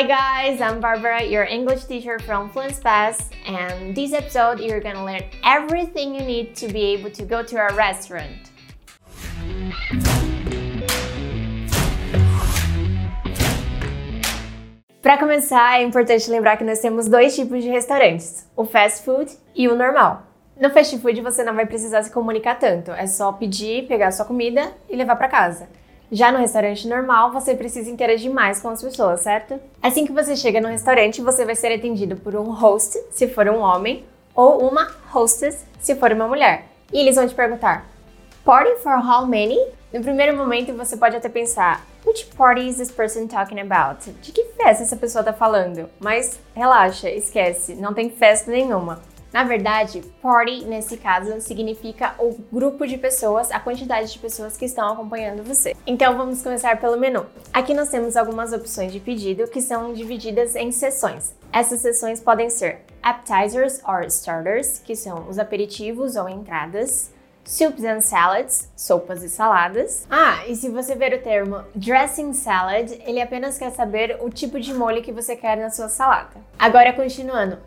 Hi guys, I'm Barbara, your English teacher from Fluence Pass, and this episode you're gonna learn everything you need to be able to go to a restaurant. Para começar, é importante lembrar que nós temos dois tipos de restaurantes: o fast food e o normal. No fast food você não vai precisar se comunicar tanto, é só pedir, pegar sua comida e levar para casa. Já no restaurante normal, você precisa interagir mais com as pessoas, certo? Assim que você chega no restaurante, você vai ser atendido por um host, se for um homem, ou uma hostess, se for uma mulher. E eles vão te perguntar: Party for how many? No primeiro momento, você pode até pensar: Which party is this person talking about? De que festa essa pessoa tá falando? Mas relaxa, esquece, não tem festa nenhuma. Na verdade, party nesse caso significa o grupo de pessoas, a quantidade de pessoas que estão acompanhando você. Então vamos começar pelo menu. Aqui nós temos algumas opções de pedido que são divididas em seções. Essas seções podem ser appetizers or starters, que são os aperitivos ou entradas. Soups and salads, sopas e saladas. Ah, e se você ver o termo dressing salad, ele apenas quer saber o tipo de molho que você quer na sua salada. Agora continuando,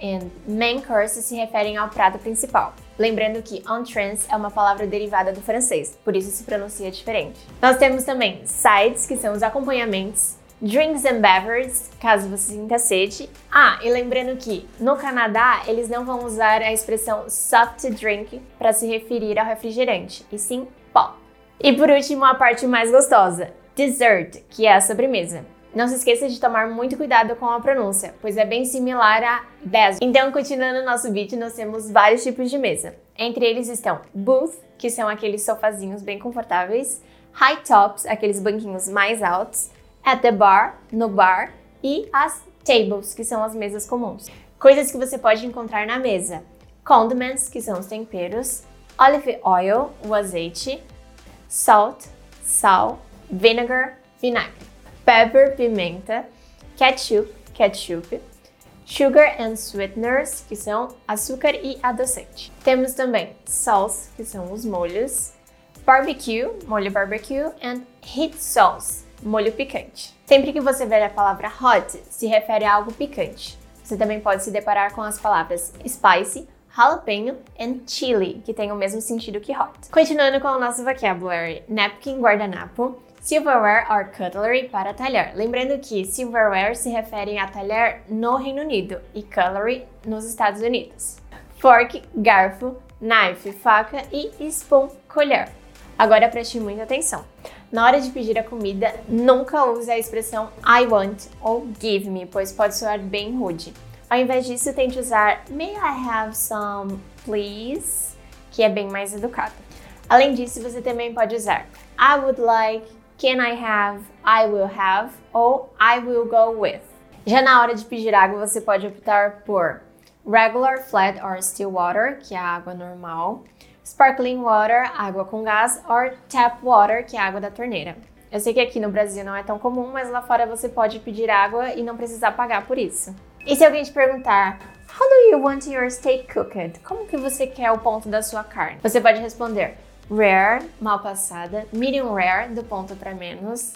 E main course se referem ao prato principal. Lembrando que entrance é uma palavra derivada do francês, por isso se pronuncia diferente. Nós temos também sides, que são os acompanhamentos, drinks and beverages, caso você sinta sede. Ah, e lembrando que no Canadá eles não vão usar a expressão soft drink para se referir ao refrigerante, e sim pop. E por último, a parte mais gostosa, dessert, que é a sobremesa. Não se esqueça de tomar muito cuidado com a pronúncia, pois é bem similar a desert. Então, continuando nosso vídeo, nós temos vários tipos de mesa. Entre eles estão booth, que são aqueles sofazinhos bem confortáveis, high tops, aqueles banquinhos mais altos, at the bar, no bar, e as tables, que são as mesas comuns. Coisas que você pode encontrar na mesa: condiments, que são os temperos, olive oil, o azeite, salt, sal, vinegar, vinagre pepper, pimenta, ketchup, ketchup, sugar and sweeteners, que são açúcar e adoçante. Temos também sauce, que são os molhos, barbecue, molho barbecue, and heat sauce, molho picante. Sempre que você ver a palavra hot, se refere a algo picante. Você também pode se deparar com as palavras spicy, jalapeno and chili, que tem o mesmo sentido que hot. Continuando com o nosso vocabulary, napkin, guardanapo, Silverware or cutlery para talher. Lembrando que silverware se refere a talher no Reino Unido e cutlery nos Estados Unidos. Fork, garfo, knife, faca e spoon, colher. Agora preste muita atenção. Na hora de pedir a comida, nunca use a expressão I want ou give me, pois pode soar bem rude. Ao invés disso, tente usar May I have some, please, que é bem mais educado. Além disso, você também pode usar I would like can I have, I will have ou I will go with. Já na hora de pedir água, você pode optar por regular, flat or still water, que é a água normal, sparkling water, água com gás, or tap water, que é a água da torneira. Eu sei que aqui no Brasil não é tão comum, mas lá fora você pode pedir água e não precisar pagar por isso. E se alguém te perguntar, How do you want your steak cooked? Como que você quer o ponto da sua carne? Você pode responder rare, mal passada, medium rare, do ponto para menos,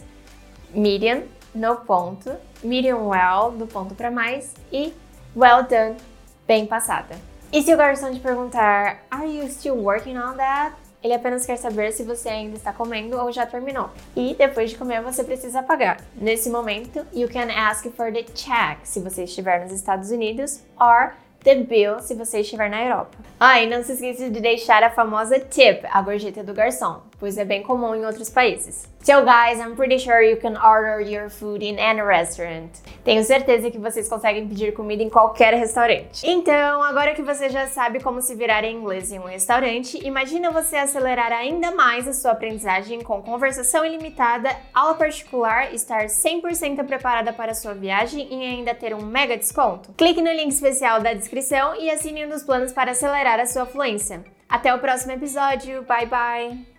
medium, no ponto, medium well, do ponto para mais e well done, bem passada. E se o garçom te perguntar, are you still working on that? Ele apenas quer saber se você ainda está comendo ou já terminou. E depois de comer, você precisa pagar. Nesse momento, you can ask for the check se você estiver nos Estados Unidos, or the bill se você estiver na Europa. Ah, e não se esqueça de deixar a famosa tip, a gorjeta do garçom, pois é bem comum em outros países. So guys, I'm pretty sure you can order your food in any restaurant. Tenho certeza que vocês conseguem pedir comida em qualquer restaurante. Então, agora que você já sabe como se virar em inglês em um restaurante, imagina você acelerar ainda mais a sua aprendizagem com conversação ilimitada, aula particular, estar 100% preparada para a sua viagem e ainda ter um mega desconto? Clique no link especial da descrição e assine um dos planos para acelerar a sua fluência. Até o próximo episódio. Bye bye!